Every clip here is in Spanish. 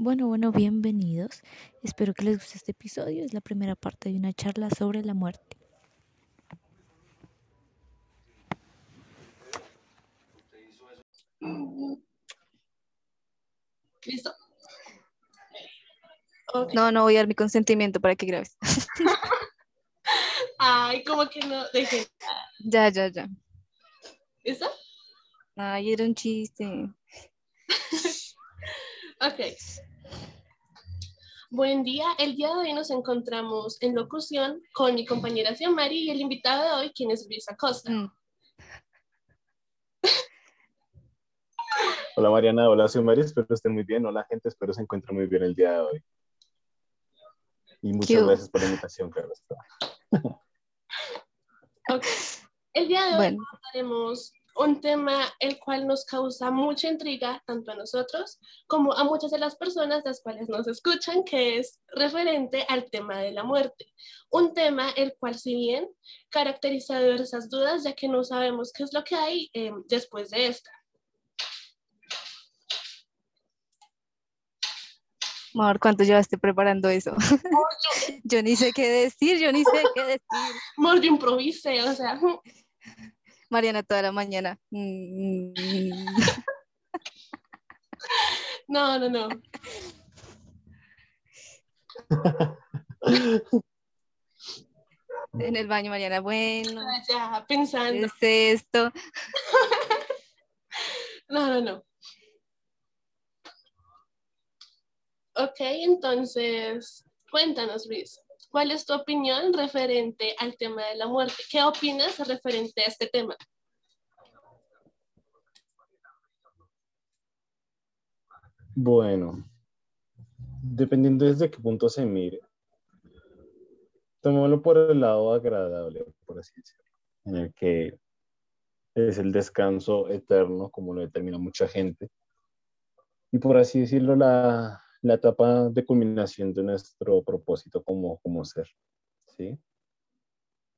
Bueno, bueno, bienvenidos. Espero que les guste este episodio. Es la primera parte de una charla sobre la muerte. ¿Listo? No, no voy a dar mi consentimiento para que grabes. Ay, como que no, deje. Ya, ya, ya. ¿Listo? Ay, era un chiste. ok. Buen día, el día de hoy nos encontramos en locución con mi compañera Xiomari y el invitado de hoy, quien es Luis Acosta. Mm. Hola Mariana, hola Xiomari, espero que estén muy bien. Hola gente, espero se encuentren muy bien el día de hoy. Y muchas gracias por la invitación, Carlos. okay. El día de hoy tenemos un tema el cual nos causa mucha intriga tanto a nosotros como a muchas de las personas las cuales nos escuchan, que es referente al tema de la muerte. Un tema el cual si bien caracteriza diversas dudas, ya que no sabemos qué es lo que hay eh, después de esta. Amor, ¿cuánto llevaste preparando eso? yo... ni sé qué decir, yo ni sé qué decir. Amor, yo improvisé, o sea. Mariana toda la mañana. Mm. no, no, no. en el baño, Mariana, bueno. Ya, pensando. ¿Qué es esto? no, no, no. Ok, entonces, cuéntanos, Luis. ¿Cuál es tu opinión referente al tema de la muerte? ¿Qué opinas referente a este tema? Bueno, dependiendo desde qué punto se mire, tomémoslo por el lado agradable, por así decirlo, en el que es el descanso eterno, como lo determina mucha gente, y por así decirlo, la, la etapa de culminación de nuestro propósito como, como ser, ¿sí?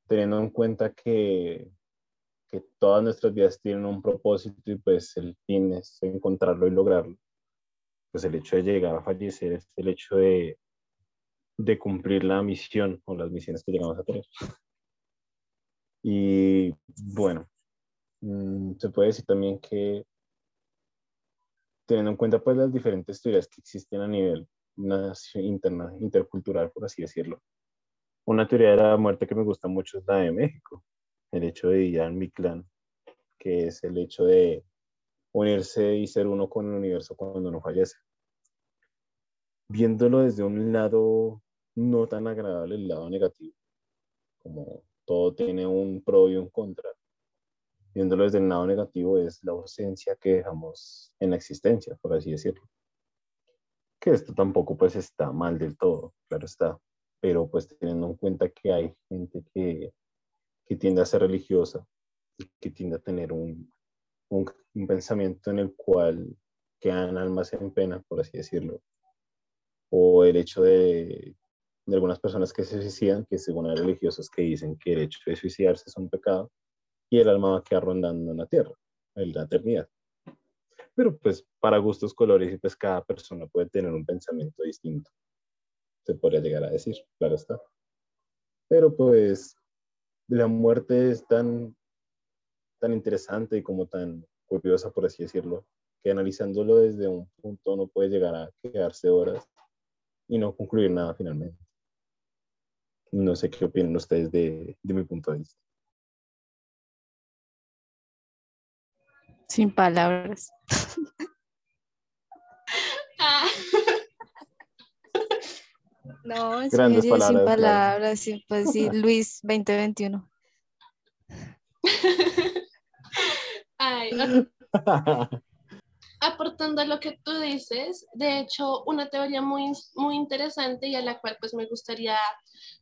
Teniendo en cuenta que, que todas nuestras vidas tienen un propósito y pues el fin es encontrarlo y lograrlo, pues el hecho de llegar a fallecer es el hecho de, de cumplir la misión o las misiones que llegamos a tener. Y bueno, mm, se puede decir también que teniendo en cuenta pues las diferentes teorías que existen a nivel interna, intercultural, por así decirlo. Una teoría de la muerte que me gusta mucho es la de México, el hecho de Ian Mictlán, que es el hecho de unirse y ser uno con el universo cuando uno fallece. Viéndolo desde un lado no tan agradable, el lado negativo, como todo tiene un pro y un contra, viéndolo desde el lado negativo, es la ausencia que dejamos en la existencia, por así decirlo. Que esto tampoco pues está mal del todo, claro está, pero pues teniendo en cuenta que hay gente que, que tiende a ser religiosa y que tiende a tener un, un, pensamiento en el cual quedan almas en pena, por así decirlo, o el hecho de, de algunas personas que se suicidan, que según hay religiosos que dicen que el hecho de suicidarse es un pecado, y el alma va a quedar rondando en la tierra, en la eternidad. Pero pues para gustos, colores y pues cada persona puede tener un pensamiento distinto. Se podría llegar a decir, claro está. Pero pues la muerte es tan, tan interesante y como tan curiosa, por así decirlo, que analizándolo desde un punto no puede llegar a quedarse horas y no concluir nada finalmente. No sé qué opinan ustedes de, de mi punto de vista. Sin palabras. Ah. No, en serio, sin palabras, sí, pues sí, Luis 2021. Ay, aportando a lo que tú dices, de hecho, una teoría muy, muy interesante y a la cual pues me gustaría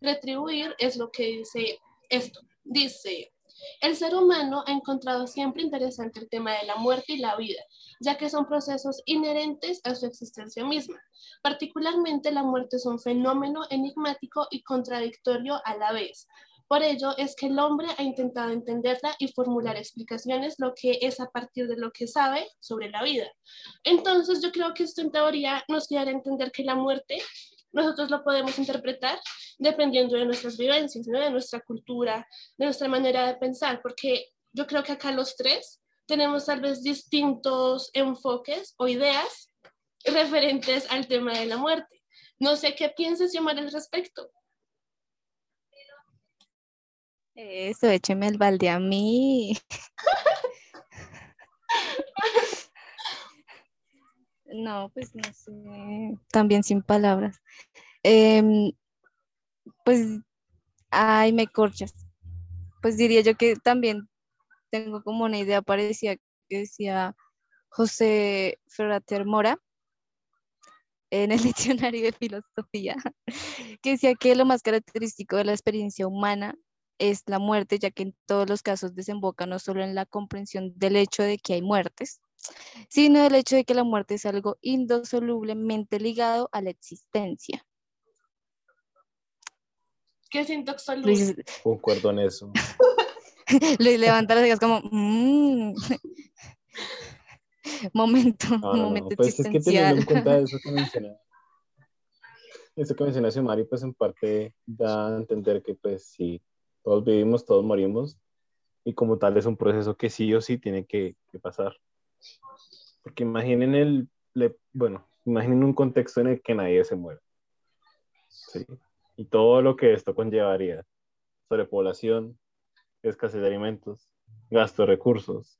retribuir es lo que dice esto. Dice, el ser humano ha encontrado siempre interesante el tema de la muerte y la vida, ya que son procesos inherentes a su existencia misma. Particularmente la muerte es un fenómeno enigmático y contradictorio a la vez, Por ello es que el hombre ha intentado entenderla y formular explicaciones, lo que es a partir de lo que sabe sobre la vida. Entonces yo creo que esto en teoría nos quiere entender que la muerte nosotros lo podemos interpretar dependiendo de nuestras vivencias, de nuestra cultura, de nuestra manera de pensar, porque yo creo que acá los tres tenemos tal vez distintos enfoques o ideas referentes al tema de la muerte. No sé qué piensas, Yomar, al respecto. Eso, écheme el balde a mí. No, pues no sé, también sin palabras. Em, pues, ay, me corchas. Pues diría yo que también tengo como una idea parecida que decía José Ferrater Mora en el diccionario de filosofía, que decía que lo más característico de la experiencia humana es la muerte, ya que en todos los casos desemboca no solo en la comprensión del hecho de que hay muertes, sino del hecho de que la muerte es algo indosolublemente ligado a la existencia. ¿Qué es indosoluble? Concuerdo en eso. Luis levanta las cejas como, mmm. momento, momento pues es que teniendo en cuenta eso que menciona, eso que mencionaste Mari, pues en parte da a entender que pues sí, todos vivimos, todos morimos, y como tal es un proceso que sí o sí tiene que, que pasar. Porque imaginen el, bueno, imaginen un contexto en el que nadie se muere. ¿sí? Y todo lo que esto conllevaría. Sobrepoblación, escasez de alimentos, gasto de recursos.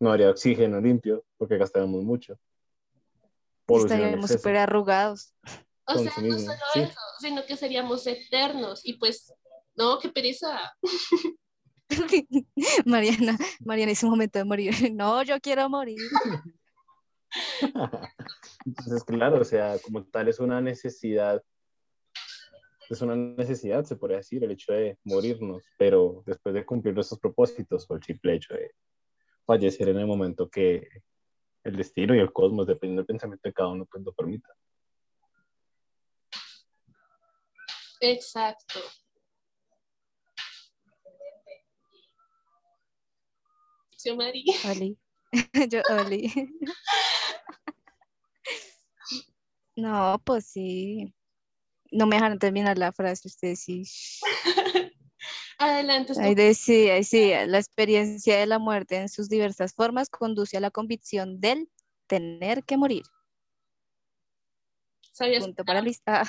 No habría oxígeno limpio porque gastaríamos mucho. Estaríamos súper arrugados. O sea, no solo eso, sino que seríamos eternos. Y pues, no, qué pereza. Mariana, Mariana es un momento de morir. No, yo quiero morir. Entonces, claro, o sea, como tal es una necesidad, es una necesidad, se podría decir, el hecho de morirnos, pero después de cumplir nuestros propósitos o el simple hecho de fallecer en el momento que el destino y el cosmos, dependiendo del pensamiento de cada uno, pues lo permita. Exacto. Oli. Yo, Oli. No, pues sí. No me dejaron terminar la frase, ustedes sí. Adelante. Ahí decía, sí, la experiencia de la muerte en sus diversas formas conduce a la convicción del tener que morir. ¿Sabías? Punto para lista.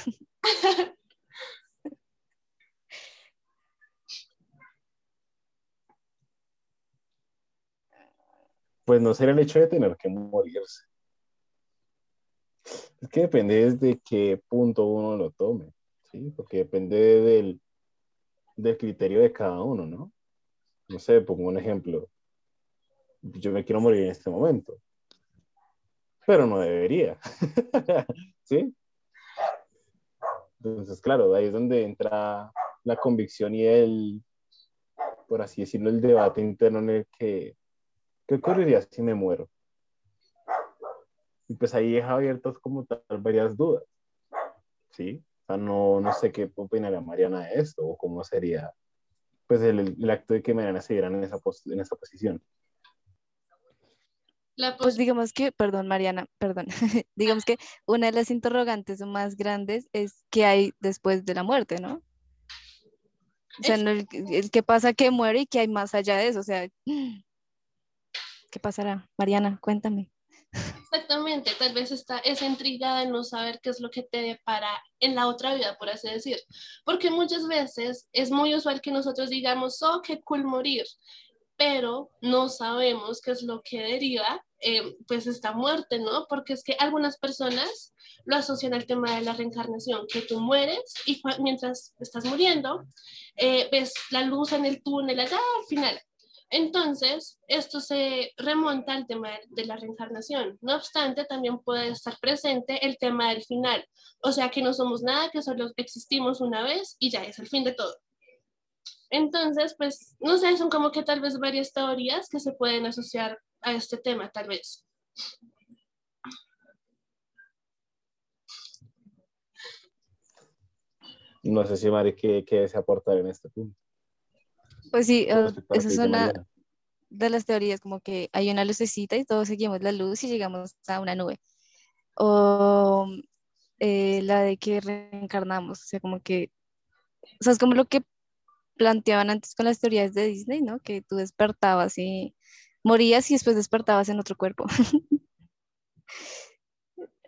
Pues no será el hecho de tener que morirse. Es que depende desde qué punto uno lo tome, ¿sí? Porque depende del, del criterio de cada uno, ¿no? No sé, pongo un ejemplo. Yo me quiero morir en este momento, pero no debería, ¿sí? Entonces, claro, ahí es donde entra la convicción y el, por así decirlo, el debate interno en el que ¿qué ocurriría si me muero? Y pues ahí deja abiertas como tal varias dudas, ¿sí? O sea, no, no sé qué opinaría Mariana de esto o cómo sería pues el, el acto de que Mariana se diera en esa, en esa posición. pues digamos que, perdón Mariana, perdón, digamos que una de las interrogantes más grandes es qué hay después de la muerte, ¿no? O sea, el, el, qué pasa que muere y qué hay más allá de eso, o sea, ¿Qué pasará? Mariana, cuéntame. Exactamente, tal vez está esa intriga de no saber qué es lo que te depara en la otra vida, por así decir. Porque muchas veces es muy usual que nosotros digamos, oh, qué cool morir, pero no sabemos qué es lo que deriva, eh, pues esta muerte, ¿no? Porque es que algunas personas lo asocian al tema de la reencarnación, que tú mueres y mientras estás muriendo, eh, ves la luz en el túnel allá al final. Entonces, esto se remonta al tema de la reencarnación. No obstante, también puede estar presente el tema del final. O sea, que no somos nada, que solo existimos una vez y ya es el fin de todo. Entonces, pues, no sé, son como que tal vez varias teorías que se pueden asociar a este tema, tal vez. No sé si Mari qué, aportar en este punto. Pues sí, eh, estoy para esa es una de las teorías, como que hay una lucecita y todos seguimos la luz y llegamos a una nube. O eh, la de que reencarnamos, o sea, como que, o sea, es como lo que planteaban antes con las teorías de Disney, ¿no? Que tú despertabas y morías y después despertabas en otro cuerpo.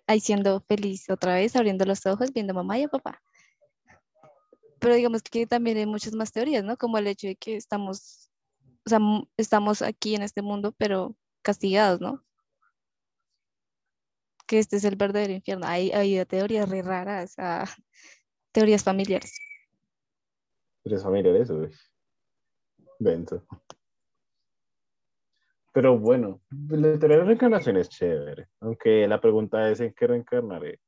Ahí siendo feliz otra vez, abriendo los ojos, viendo a mamá y a papá. Pero digamos que también hay muchas más teorías, ¿no? Como el hecho de que estamos, o sea, estamos aquí en este mundo, pero castigados, ¿no? Que este es el verdadero infierno. Hay, hay teorías re raras, ah, teorías familiares. Tres familiares, uy. Denso. Pero bueno, la teoría de la reencarnación es chévere, aunque la pregunta es en qué reencarnaré.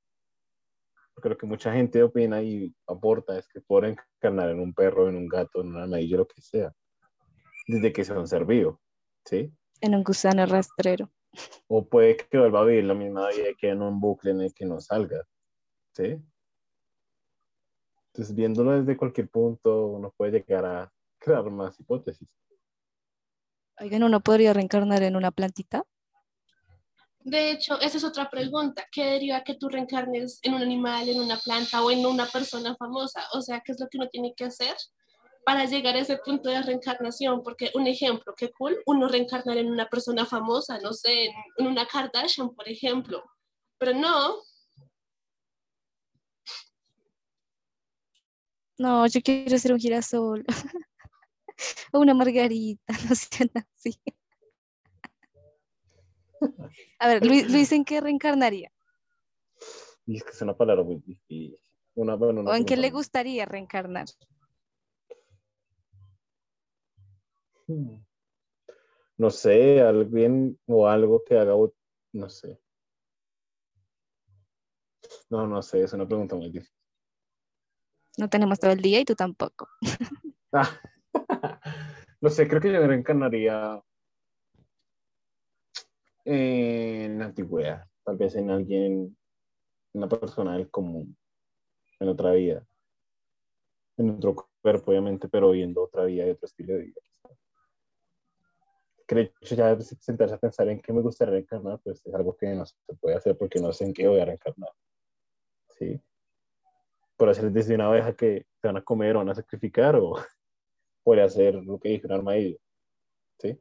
Lo que mucha gente opina y aporta es que puedo reencarnar en un perro, en un gato, en un armadillo, lo que sea, desde que sea un ser vivo, ¿sí? En un gusano rastrero. O puede que vuelva a vivir la misma vida y que en un bucle en el que no salga, ¿sí? Entonces, viéndolo desde cualquier punto, uno puede llegar a crear más hipótesis. Oigan, ¿uno podría reencarnar en una plantita? De hecho, esa es otra pregunta. ¿Qué deriva que tú reencarnes en un animal, en una planta o en una persona famosa? O sea, ¿qué es lo que uno tiene que hacer para llegar a ese punto de reencarnación? Porque un ejemplo, qué cool, uno reencarnar en una persona famosa, no sé, en, una Kardashian, por ejemplo. Pero no, No, yo quiero ser un girasol. o una margarita, no sean así. A ver, Luis, Luis, ¿en qué reencarnaría? Y es que es una palabra muy difícil. Una, bueno, una ¿O en qué le gustaría reencarnar? Hmm. No sé, alguien o algo que haga, no sé. No, no sé, es una pregunta muy difícil. No tenemos todo el día y tú tampoco. Ah, no sé, creo que yo reencarnaría en la antigüedad, tal vez en alguien, una persona del común, en otra vida, en otro cuerpo, obviamente, pero viendo otra vida y otro estilo de vida. Creo que ya sentarse a pensar en qué me gustaría reencarnar, pues es algo que no se puede hacer porque no sé en qué voy a reencarnar. ¿Sí? Por hacer desde una abeja que te van a comer o van a sacrificar, o podría ser lo que dije, un armadillo. ¿Sí?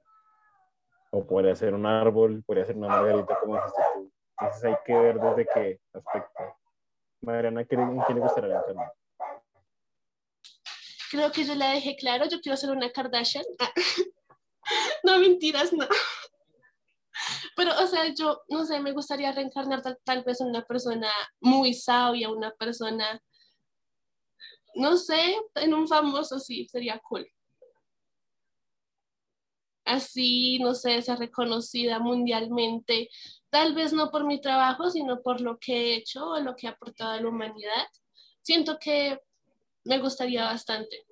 O podría ser un árbol, podría ser una margarita, como dijiste tú. Entonces hay que ver desde qué aspecto. Mariana, ¿qué- ¿en qué le gustaría reencarnar? creo que yo la dejé claro, yo quiero ser una Kardashian. Ah. No, mentiras, no. Pero, o sea, yo, no sé, me gustaría reencarnar tal, tal vez una persona muy sabia, una persona, no sé, en un famoso, sí, sería cool. Así, no sé, ser reconocida mundialmente, tal vez no por mi trabajo, sino por lo que he hecho o lo que he aportado a la humanidad. Siento que me gustaría bastante.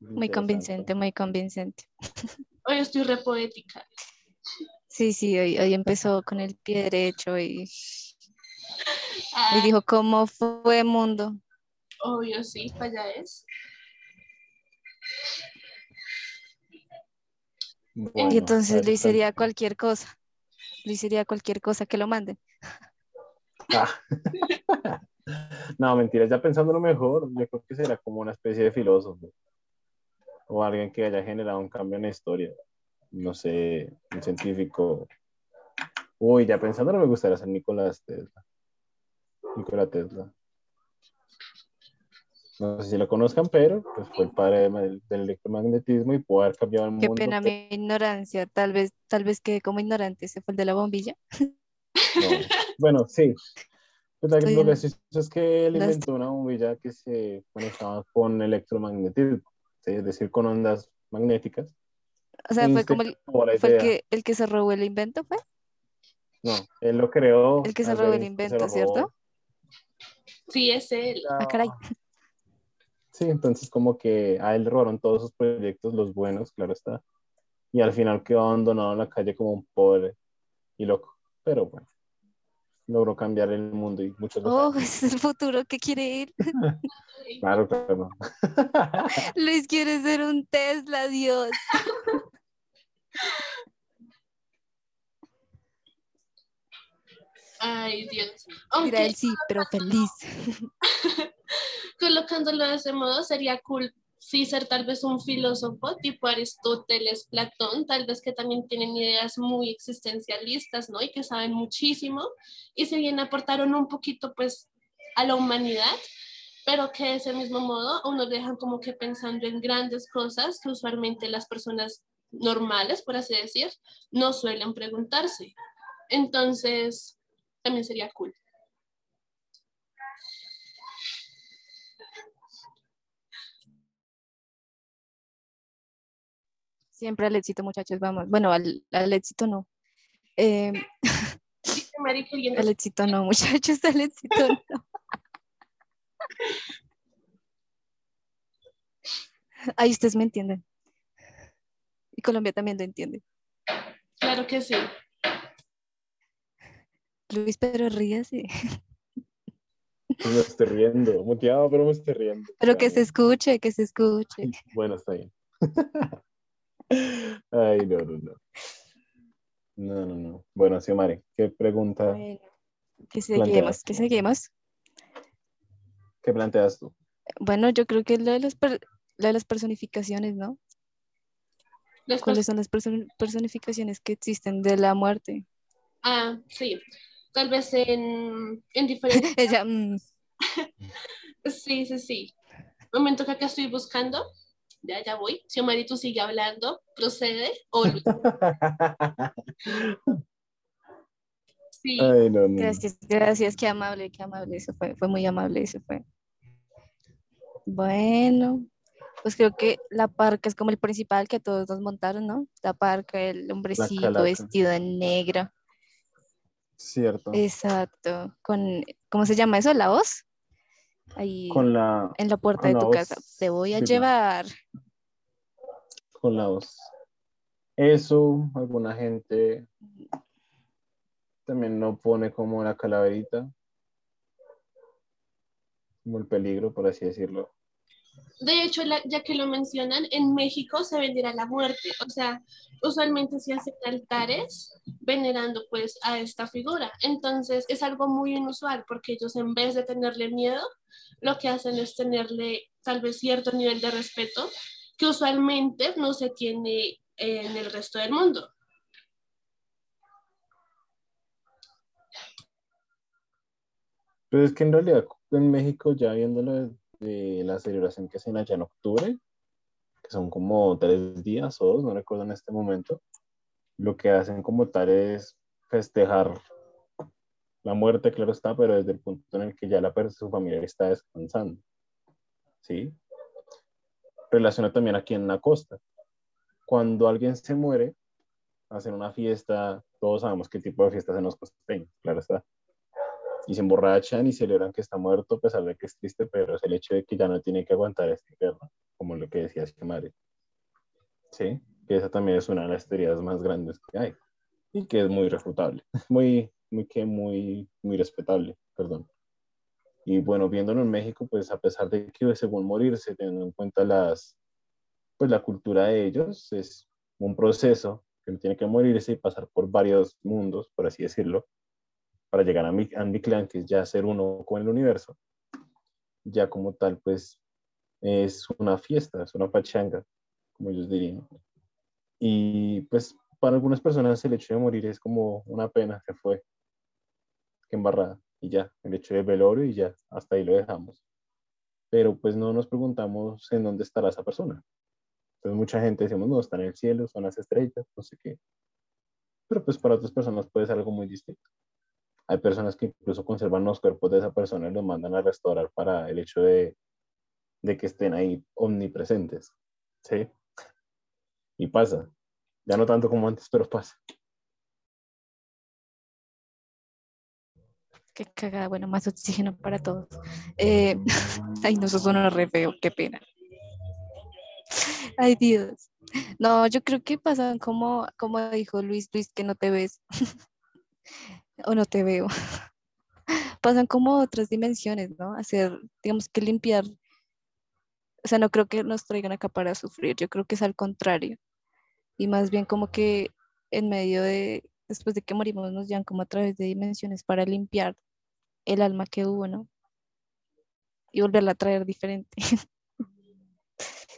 Muy convincente, muy convincente. Hoy estoy re poética. Sí, sí, hoy, hoy empezó con el pie derecho y, y dijo, ¿cómo fue mundo? obvio, sí, para allá es. Bueno, y entonces Luis sería cualquier cosa. Luis sería cualquier cosa que lo manden. Ah. No, mentira, ya pensándolo mejor, yo creo que será como una especie de filósofo o alguien que haya generado un cambio en la historia. No sé, un científico. Uy, ya pensándolo me gustaría ser Nicolás Tesla. Nikola Tesla. No sé si lo conozcan, pero pues fue el padre del, del electromagnetismo y pudo haber cambiado el Qué mundo. pena mi ignorancia. Tal vez, tal vez que como ignorante se fue el de la bombilla. No. Bueno, sí. Pues la- lo en gracioso es que él inventó una bombilla que se conectaba con electromagnetismo, ¿sí? es decir, con ondas magnéticas. O sea, fue se como el, fue el que, el que se robó el invento, ¿fue? No, él lo creó. El que se robó el se invento, robó. ¿cierto? Sí, es él. Ah, caray. Sí, entonces como que a él robaron todos sus proyectos, los buenos, claro está. Y al final quedó abandonado en la calle como un pobre y loco. pero bueno, logró cambiar el mundo y muchos Oh, es el futuro que quiere ir. claro, claro. Luis quiere ser un Tesla, Dios. Ay, Dios. Mira, él sí, pero feliz. Colocándolo de ese modo, sería cool sí ser tal vez un filósofo tipo Aristóteles, Platón, tal vez que también tienen ideas muy existencialistas, ¿no? Y que saben muchísimo y se bien aportaron un poquito pues a la humanidad, pero que de ese mismo modo uno dejan como que pensando en grandes cosas que usualmente las personas normales, por así decir, no suelen preguntarse. Entonces, también sería cool. Siempre al éxito, muchachos, vamos. Bueno, al, éxito no. Eh, al éxito no, muchachos, al éxito no. Ahí ustedes me entienden. Y Colombia también lo entiende. Claro que sí. Luis, pero ríase. Me estoy riendo, muteado, pero me estoy riendo. Pero que se escuche, que se escuche. Bueno, está bien. Ay, no, no, no. No, no, no. Bueno, Xiomari, ¿qué pregunta? Bueno, que seguimos, que seguimos. ¿Qué planteas tú? Bueno, yo creo que lo de, los lo de las personificaciones, ¿no? ¿Cuáles son las personificaciones que existen de la muerte? Ah, sí. Tal vez en, en diferentes... Ella, mm. sí, sí, sí. momento que acá estoy buscando ya, ya voy. Si Omarito sigue hablando, procede. sí. Gracias, gracias, qué amable, qué amable, eso fue, fue muy amable, eso fue. Bueno, pues creo que la parca es como el principal que todos nos montaron, ¿no? La parca, el hombrecito vestido de negro. Cierto. Exacto. Con, ¿cómo se llama eso? ¿La voz? ahí con la, en la puerta de tu casa. Te voy a llevar. Con la voz. Eso, alguna gente también no pone como la calaverita, como el peligro, por así decirlo. De hecho, ya que lo mencionan, en México se venderá la muerte. O sea, usualmente se hacen altares venerando pues a esta figura. Entonces es algo muy inusual porque ellos en vez de tenerle miedo, lo que hacen es tenerle tal vez cierto nivel de respeto que usualmente no se tiene en el resto del mundo. Pero es que en realidad en México, ya viéndolo de la celebración que hacen allá en octubre, que son como tres días o dos, no recuerdo en este momento, lo que hacen como tal es festejar la muerte, claro está, pero desde el punto en el que ya la su familia está descansando. ¿Sí? Relaciona también aquí en la costa. Cuando alguien se muere, hacen una fiesta, todos sabemos qué tipo de fiestas hacen los costeños, claro está y se emborrachan y celebran que está muerto a pesar de que es triste, pero es el hecho de que ya no tiene que aguantar este infierno, como lo que decía madre Sí, que esa también es una de las teorías más grandes que hay y que es muy refutable, muy, muy, que muy, muy respetable, perdón. Y bueno, viéndolo en México, pues a pesar de que según morirse, teniendo en cuenta las, pues la cultura de ellos, es un proceso que tiene que morirse y pasar por varios mundos, por así decirlo, para llegar a mi, clan, que es ya ser uno con el universo, ya como tal, pues es una fiesta, es una pachanga, como ellos dirían. Y pues para algunas personas el hecho de morir es como una pena, que fue, que embarrada, y ya, el hecho de velorio y ya, hasta ahí lo dejamos. Pero pues no nos preguntamos en dónde estará esa persona. Entonces mucha gente decimos, no, está en el cielo, son las estrellas, no sé qué. Pero pues para otras personas puede ser algo muy distinto. Hay personas que incluso conservan los cuerpos de esa persona y los mandan a restaurar para el hecho de, de que estén ahí omnipresentes. ¿Sí? Y pasa. Ya no tanto como antes, pero pasa. Qué cagada, bueno, más oxígeno para todos. Eh, ay, no, eso suena re feo, qué pena. Ay, Dios. No, yo creo que pasan como, como dijo Luis, Luis, que no te ves. o no te veo. Pasan como otras dimensiones, ¿no? Hacer, digamos que limpiar. O sea, no creo que nos traigan acá para sufrir, yo creo que es al contrario. Y más bien como que en medio de, después de que morimos, nos llevan como a través de dimensiones para limpiar el alma que hubo, ¿no? Y volverla a traer diferente.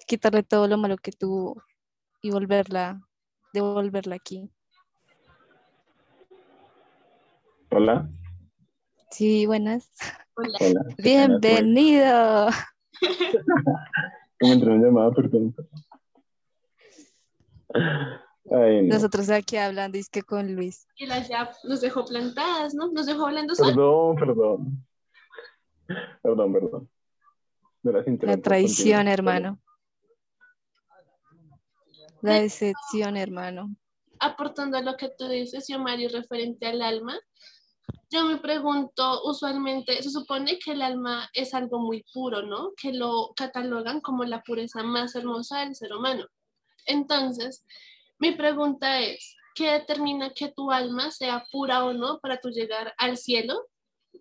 Quitarle todo lo malo que tuvo y volverla, devolverla aquí. Hola. Sí, buenas. Hola. Hola. Bienvenido. ¿Cómo entró una llamada? Perdón. Ay, no. Nosotros aquí hablando, es que con Luis. Y las ya nos dejó plantadas, ¿no? Nos dejó hablando solo. Perdón, perdón. Perdón, perdón. La traición, hermano. La decepción, hermano. aportando a lo que tú dices, Xiomari, referente al alma, yo me pregunto, usualmente se supone que el alma es algo muy puro, ¿no? Que lo catalogan como la pureza más hermosa del ser humano. Entonces, mi pregunta es, ¿qué determina que tu alma sea pura o no para tú llegar al cielo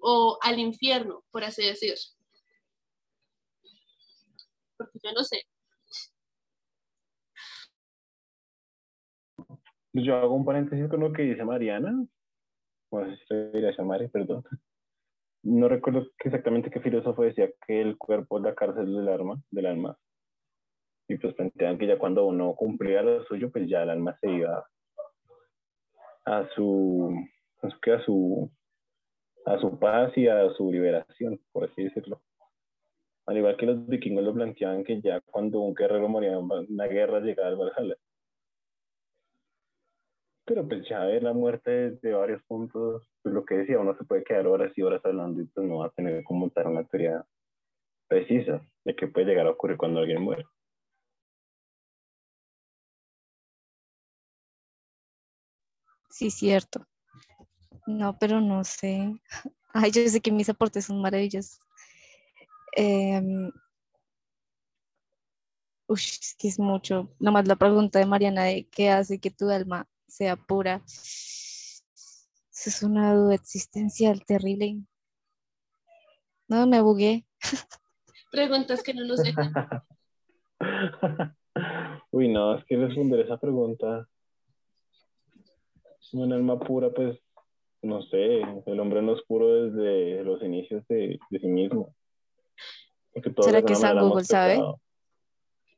o al infierno, por así decir? Porque yo no sé. Yo hago un paréntesis con lo que dice Mariana. O si se dirá Shamari, perdón. No recuerdo exactamente qué filósofo decía que el cuerpo es la cárcel del alma, del alma. Y pues plantean que ya cuando uno cumplía lo suyo, pues ya el alma se iba a su, a su, a su paz y a su liberación, por así decirlo. Al igual que los vikingos lo planteaban que ya cuando un guerrero moría en una guerra llegaba al Valhalla. Pero pues ya ver la muerte desde varios puntos, pues lo que decía, uno se puede quedar horas y horas hablando y pues no va a tener como tal una teoría precisa de qué puede llegar a ocurrir cuando alguien muere. Sí, cierto. No, pero no sé. Ay, yo sé que mis aportes son maravillosos. Uy, es que es mucho. Nomás la pregunta de Mariana de qué hace que tu alma sea pura. Eso es una duda existencial terrible. No, me bugué. Preguntas que no nos dejan. Uy, no, es que responder esa pregunta. Un alma pura, pues, no sé, el hombre no es puro desde los inicios de, de sí mismo. ¿Será que alguna San Google sabe?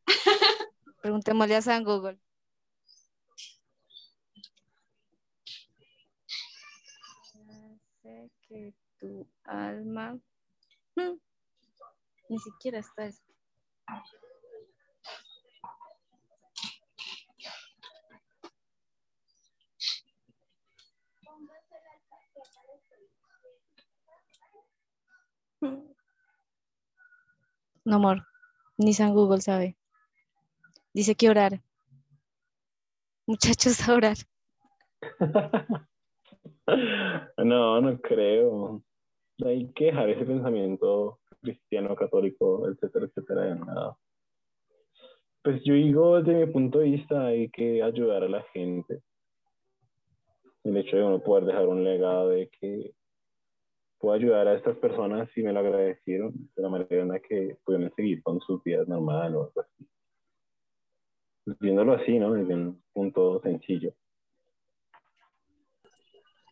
Preguntémosle a San Google. Hace tu alma. Hmm, Ni siquiera está eso. No, amor, ni San Google sabe. Dice que orar. Muchachos, a orar. No, no creo. Hay que dejar ese pensamiento cristiano, católico, etcétera, etcétera, de nada. Pues yo digo, desde mi punto de vista, hay que ayudar a la gente. El hecho de uno poder dejar un legado de que puedo ayudar a estas personas si me lo agradecieron de la manera en la que pudieron seguir con sus vidas normales o algo así. Viéndolo así, ¿no? Desde un punto sencillo.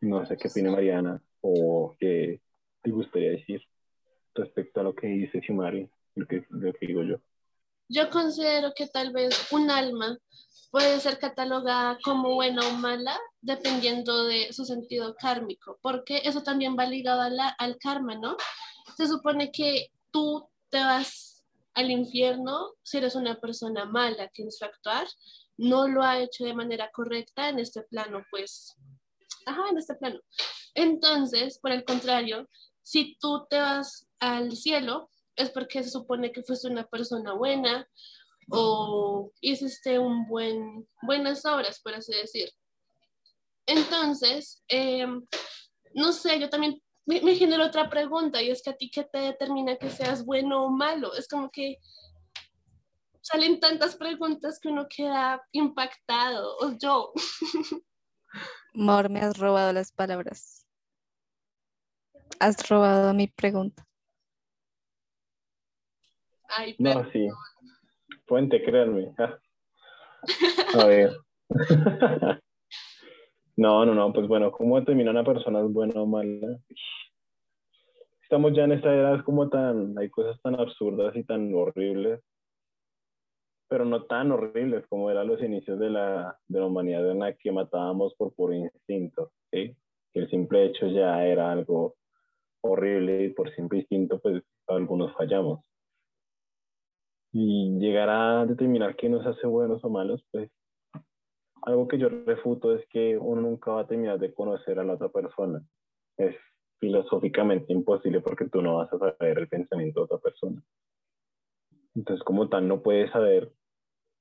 No sé qué opina Mariana o qué te gustaría decir respecto a lo que dice Shimari, lo que, lo que digo yo. Yo considero que tal vez un alma puede ser catalogada como buena o mala dependiendo de su sentido kármico, porque eso también va ligado a la- al karma, ¿no? Se supone que tú te vas al infierno si eres una persona mala que en su actuar no lo ha hecho de manera correcta en este plano, pues, ajá, en este plano. Entonces, por el contrario, si tú te vas al cielo, es porque se supone que fuiste una persona buena o hiciste un buen, buenas obras, por así decir. Entonces, eh, no sé, yo también me, me genero otra pregunta y es que a ti qué te determina que seas bueno o malo. Es como que salen tantas preguntas que uno queda impactado, o yo. Mor, me has robado las palabras. Has robado mi pregunta. no, sí. Fuente, créanme. A ver. no, no, no, pues bueno, ¿cómo determina una persona es buena o mala? Estamos ya en esta es como tan, hay cosas tan absurdas y tan horribles, pero no tan horribles como eran los inicios de la, de la humanidad en la que matábamos por puro instinto, ¿sí? Que el simple hecho ya era algo horrible y por simple instinto, pues algunos fallamos. Y llegar a determinar qué nos hace buenos o malos, pues algo que yo refuto es que uno nunca va a terminar de conocer a la otra persona. Es filosóficamente imposible porque tú no vas a saber el pensamiento de otra persona. Entonces, como tal, no puedes saber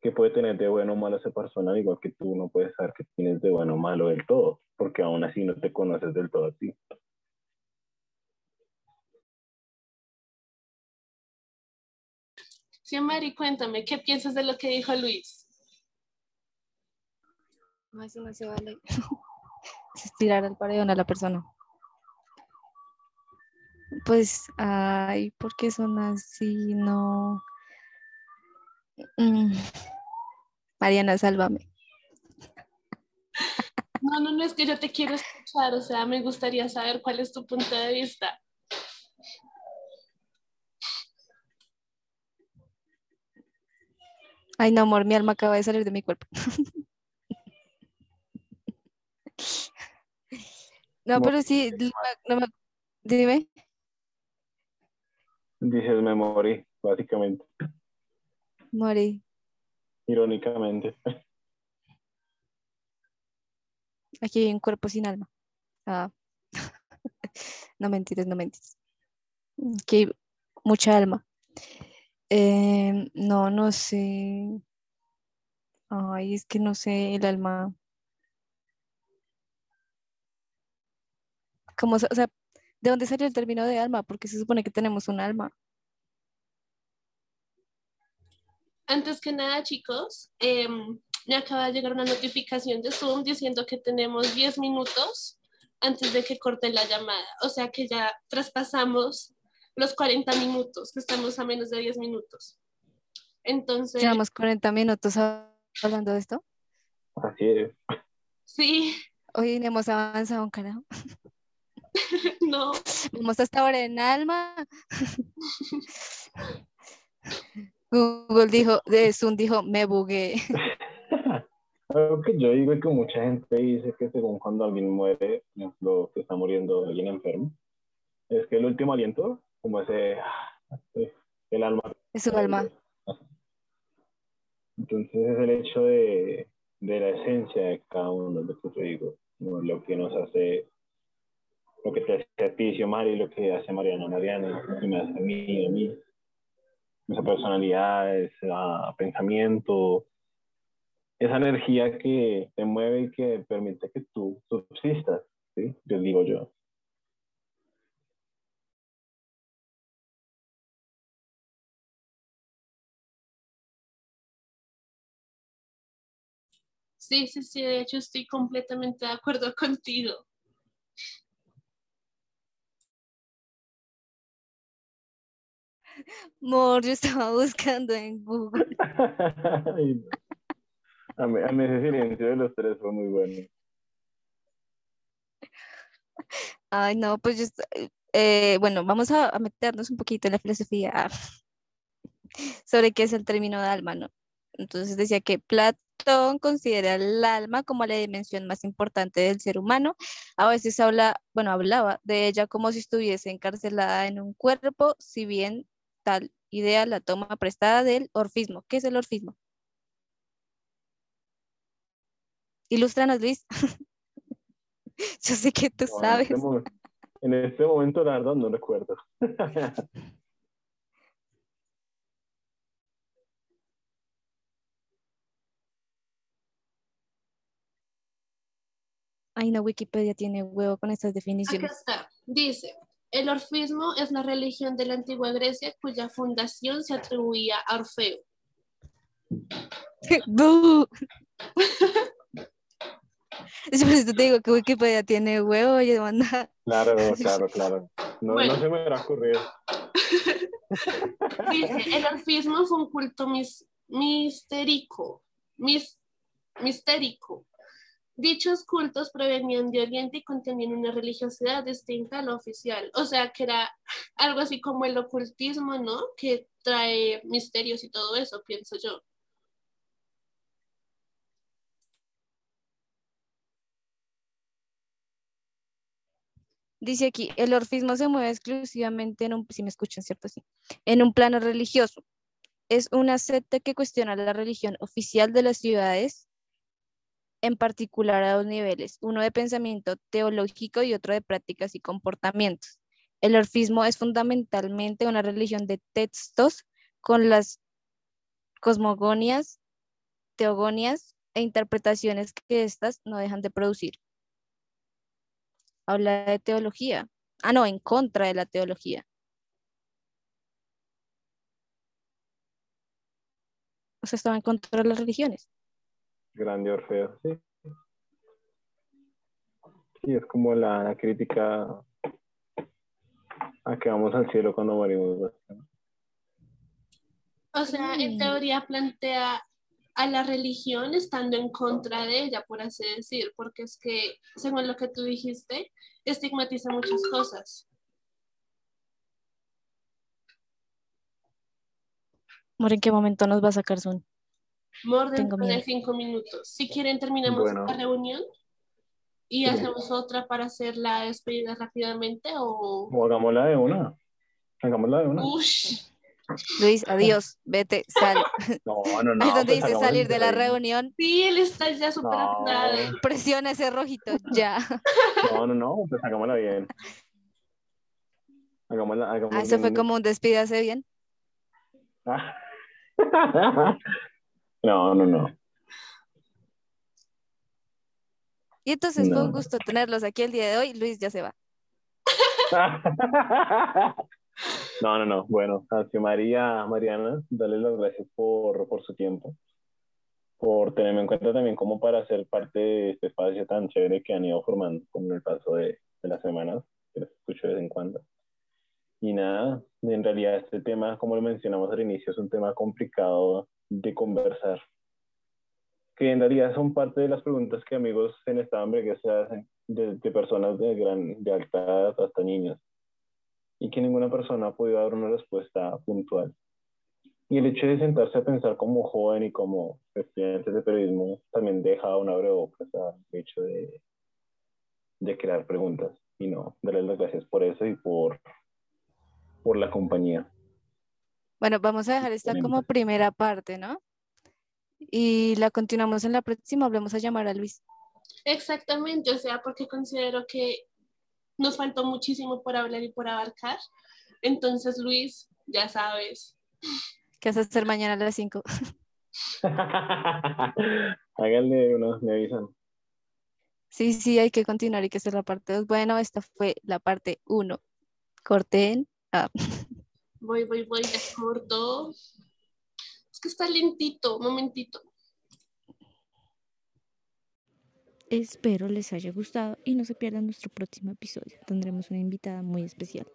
qué puede tener de bueno o malo esa persona, igual que tú no puedes saber qué tienes de bueno o malo del todo, porque aún así no te conoces del todo a ti. Sí, Mari, cuéntame, ¿qué piensas de lo que dijo Luis? No, eso no se vale. tirar al paredón a la persona. Pues, ay, ¿por qué son así? No. Mm. Mariana, sálvame. No, no, no, es que yo te quiero escuchar, o sea, me gustaría saber cuál es tu punto de vista. Ay, no, amor, mi alma acaba de salir de mi cuerpo. no, pero sí, no me, dime. Dices me morí, básicamente. Morí. Irónicamente. Aquí hay un cuerpo sin alma. Ah. no mentiras, no mentiras. Aquí hay mucha alma. Em, no, no sé. Ay, es que no sé, el alma. ¿Cómo, o sea, ¿de dónde salió el término de alma? Porque se supone que tenemos un alma. Antes que nada, chicos, em, me acaba de llegar una notificación de Zoom diciendo que tenemos 10 minutos antes de que corte la llamada. O sea que ya traspasamos los 40 minutos, que estamos a menos de 10 minutos. Entonces... ¿Llevamos 40 minutos hablando de esto? Así es. Sí. Hoy no hemos avanzado un carajo. no. Vamos hasta ahora en alma. Google dijo, de Zoom dijo, me bugué. Algo que yo digo es que mucha gente dice que según cuando alguien muere, lo que está muriendo alguien enfermo, es que el último aliento como ese, el alma. Es su alma. Entonces es el hecho de, de la esencia de cada uno, lo que te digo, lo que nos hace, lo que te hace a ti, Mari, lo que hace Mariana Mariana, lo que me hace a mí, a mí. Esa personalidad, ese pensamiento, esa energía que te mueve y que permite que tú subsistas, ¿sí? Yo digo yo. Sí, sí, sí, de hecho estoy completamente de acuerdo contigo. Mor, yo estaba buscando en Google. a, mí, a mí ese silencio de los tres fue muy bueno. Ay, no, pues yo, eh, bueno, vamos a, a, meternos un poquito en la filosofía sobre qué es el término de alma, ¿no? Entonces decía que Platón considera el alma como la dimensión más importante del ser humano. A veces habla, bueno, hablaba de ella como si estuviese encarcelada en un cuerpo, si bien tal idea la toma prestada del orfismo. ¿Qué es el orfismo? Ilústranos, Luis. Yo sé que tú sabes. En este, momento, en este momento, la verdad, no recuerdo. Ay, no, Wikipedia tiene huevo con estas definiciones. Acá está. Dice, el orfismo es la religión de la antigua Grecia cuya fundación se atribuía a Orfeo. Es por eso te digo que Wikipedia tiene huevo y demanda. Claro, claro, claro. No, Bueno. no se me hubiera ocurrido. Dice, el orfismo fue un culto mis, mistérico, mis, mistérico. Dichos cultos provenían de Oriente y contenían una religiosidad distinta a la oficial. O sea, que era algo así como el ocultismo, ¿no? Que trae misterios y todo eso, pienso yo. Dice aquí, el orfismo se mueve exclusivamente en un, si me escuchan, ¿cierto? Sí. En un plano religioso. Es una secta que cuestiona la religión oficial de las ciudades, en particular a dos niveles, uno de pensamiento teológico y otro de prácticas y comportamientos. El orfismo es fundamentalmente una religión de textos con las cosmogonias, teogonias e interpretaciones que éstas no dejan de producir. Habla de teología. Ah, no, en contra de la teología. O sea, estaba en contra de las religiones. Grande Orfeo, sí. Sí, es como la, la crítica a que vamos al cielo cuando morimos. ¿no? O sea, en Mm. teoría plantea a la religión estando en contra de ella, por así decir, porque es que, según lo que tú dijiste, estigmatiza muchas cosas. Amor, ¿en qué momento nos va a sacar Zoom? More Tengo de cinco minutos. Si quieren, terminamos Bueno. esta reunión y Sí. hacemos otra para hacer la despedida rápidamente o... O hagámosla de una. Hagámosla de una. Ush. Luis, adiós, vete, sal. No, no, no. Ahí donde pues dice salir de la reunión, Sí, él está ya súper No. presiona ese rojito, ya. No, no, no, pues hagámosla bien. Hagámosla, hagámosla Ah, eso fue bien. como un despídase bien. Ah. No, no, no. Y entonces fue un gusto tenerlos aquí el día de hoy. Luis ya se va. No, no, no. Bueno, así María, Mariana, darle las gracias por, por su tiempo, por tenerme en cuenta también como para ser parte de este espacio tan chévere que han ido formando con el paso de, de las semanas, que escucho de vez en cuando. Y nada, en realidad este tema, como lo mencionamos al inicio, es un tema complicado de conversar, que en realidad son parte de las preguntas que amigos en esta hambre que se hacen, de, de personas de, gran, de alta edad hasta niños y que ninguna persona ha podido dar una respuesta puntual. Y el hecho de sentarse a pensar como joven y como estudiante de periodismo también deja una abrebocas al hecho de, de crear preguntas. Y no, darles las gracias por eso y por, por la compañía. Bueno, vamos a dejar esta como primera parte, ¿no? Y la continuamos en la próxima. Hablemos a llamar a Luis. Exactamente, o sea, porque considero que nos faltó muchísimo por hablar y por abarcar. Entonces, Luis, ya sabes, ¿Qué vas a hacer mañana a las 5? Háganle uno, me avisan. Sí, sí, hay que continuar y que hacer la parte 2. Bueno, esta fue la parte 1. Corten. Ah. voy, voy, voy, corto. Es que está lentito, momentito. Espero les haya gustado y no se pierdan nuestro próximo episodio. Tendremos una invitada muy especial.